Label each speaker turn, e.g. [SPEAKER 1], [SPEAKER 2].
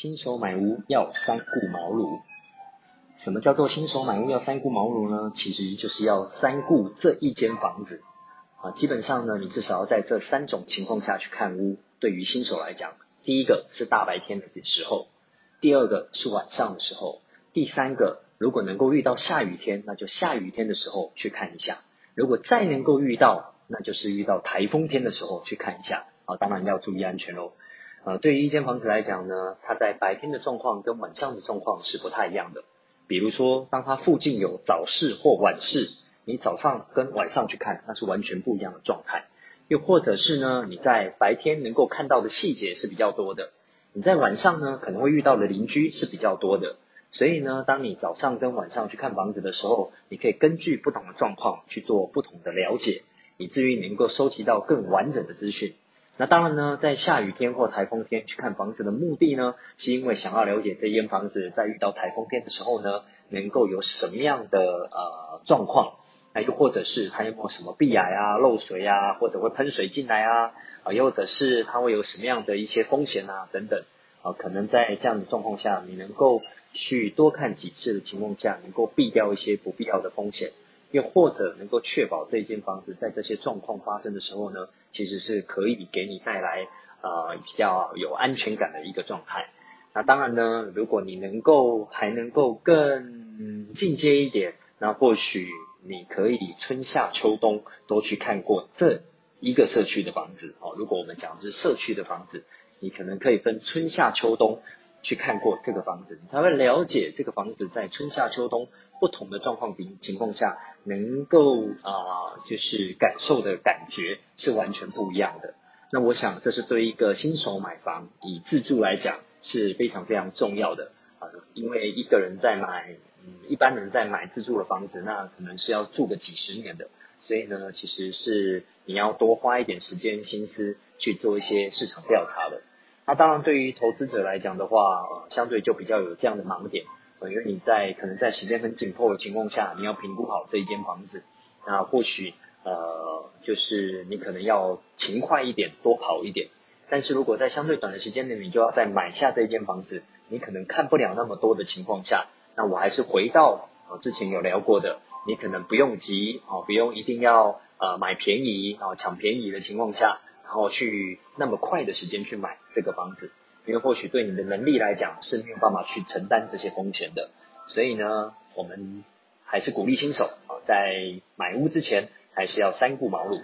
[SPEAKER 1] 新手买屋要三顾茅庐。什么叫做新手买屋要三顾茅庐呢？其实就是要三顾这一间房子啊。基本上呢，你至少要在这三种情况下去看屋。对于新手来讲，第一个是大白天的时候，第二个是晚上的时候，第三个如果能够遇到下雨天，那就下雨天的时候去看一下。如果再能够遇到，那就是遇到台风天的时候去看一下啊。当然要注意安全喽。呃，对于一间房子来讲呢，它在白天的状况跟晚上的状况是不太一样的。比如说，当它附近有早市或晚市，你早上跟晚上去看，那是完全不一样的状态。又或者是呢，你在白天能够看到的细节是比较多的，你在晚上呢可能会遇到的邻居是比较多的。所以呢，当你早上跟晚上去看房子的时候，你可以根据不同的状况去做不同的了解，以至于能够收集到更完整的资讯。那当然呢，在下雨天或台风天去看房子的目的呢，是因为想要了解这间房子在遇到台风天的时候呢，能够有什么样的呃状况，那又或者是它有没有什么壁癌啊、漏水啊，或者会喷水进来啊，啊，又或者是它会有什么样的一些风险啊等等，啊，可能在这样的状况下，你能够去多看几次的情况下，能够避掉一些不必要的风险。又或者能够确保这间房子在这些状况发生的时候呢，其实是可以给你带来呃比较有安全感的一个状态。那当然呢，如果你能够还能够更进阶一点，那或许你可以春夏秋冬都去看过这一个社区的房子哦。如果我们讲的是社区的房子，你可能可以分春夏秋冬去看过这个房子，你才会了解这个房子在春夏秋冬不同的状况情情况下。能够啊，就是感受的感觉是完全不一样的。那我想，这是对一个新手买房以自住来讲是非常非常重要的啊。因为一个人在买，嗯，一般人在买自住的房子，那可能是要住个几十年的。所以呢，其实是你要多花一点时间心思去做一些市场调查的。那当然，对于投资者来讲的话，呃相对就比较有这样的盲点。因为你在可能在时间很紧迫的情况下，你要评估好这一间房子，那或许呃就是你可能要勤快一点，多跑一点。但是如果在相对短的时间内，你就要再买下这间房子，你可能看不了那么多的情况下，那我还是回到啊之前有聊过的，你可能不用急啊，不用一定要呃买便宜啊抢便宜的情况下，然后去那么快的时间去买这个房子。因为或许对你的能力来讲是没有办法去承担这些风险的，所以呢，我们还是鼓励新手啊，在买屋之前还是要三顾茅庐。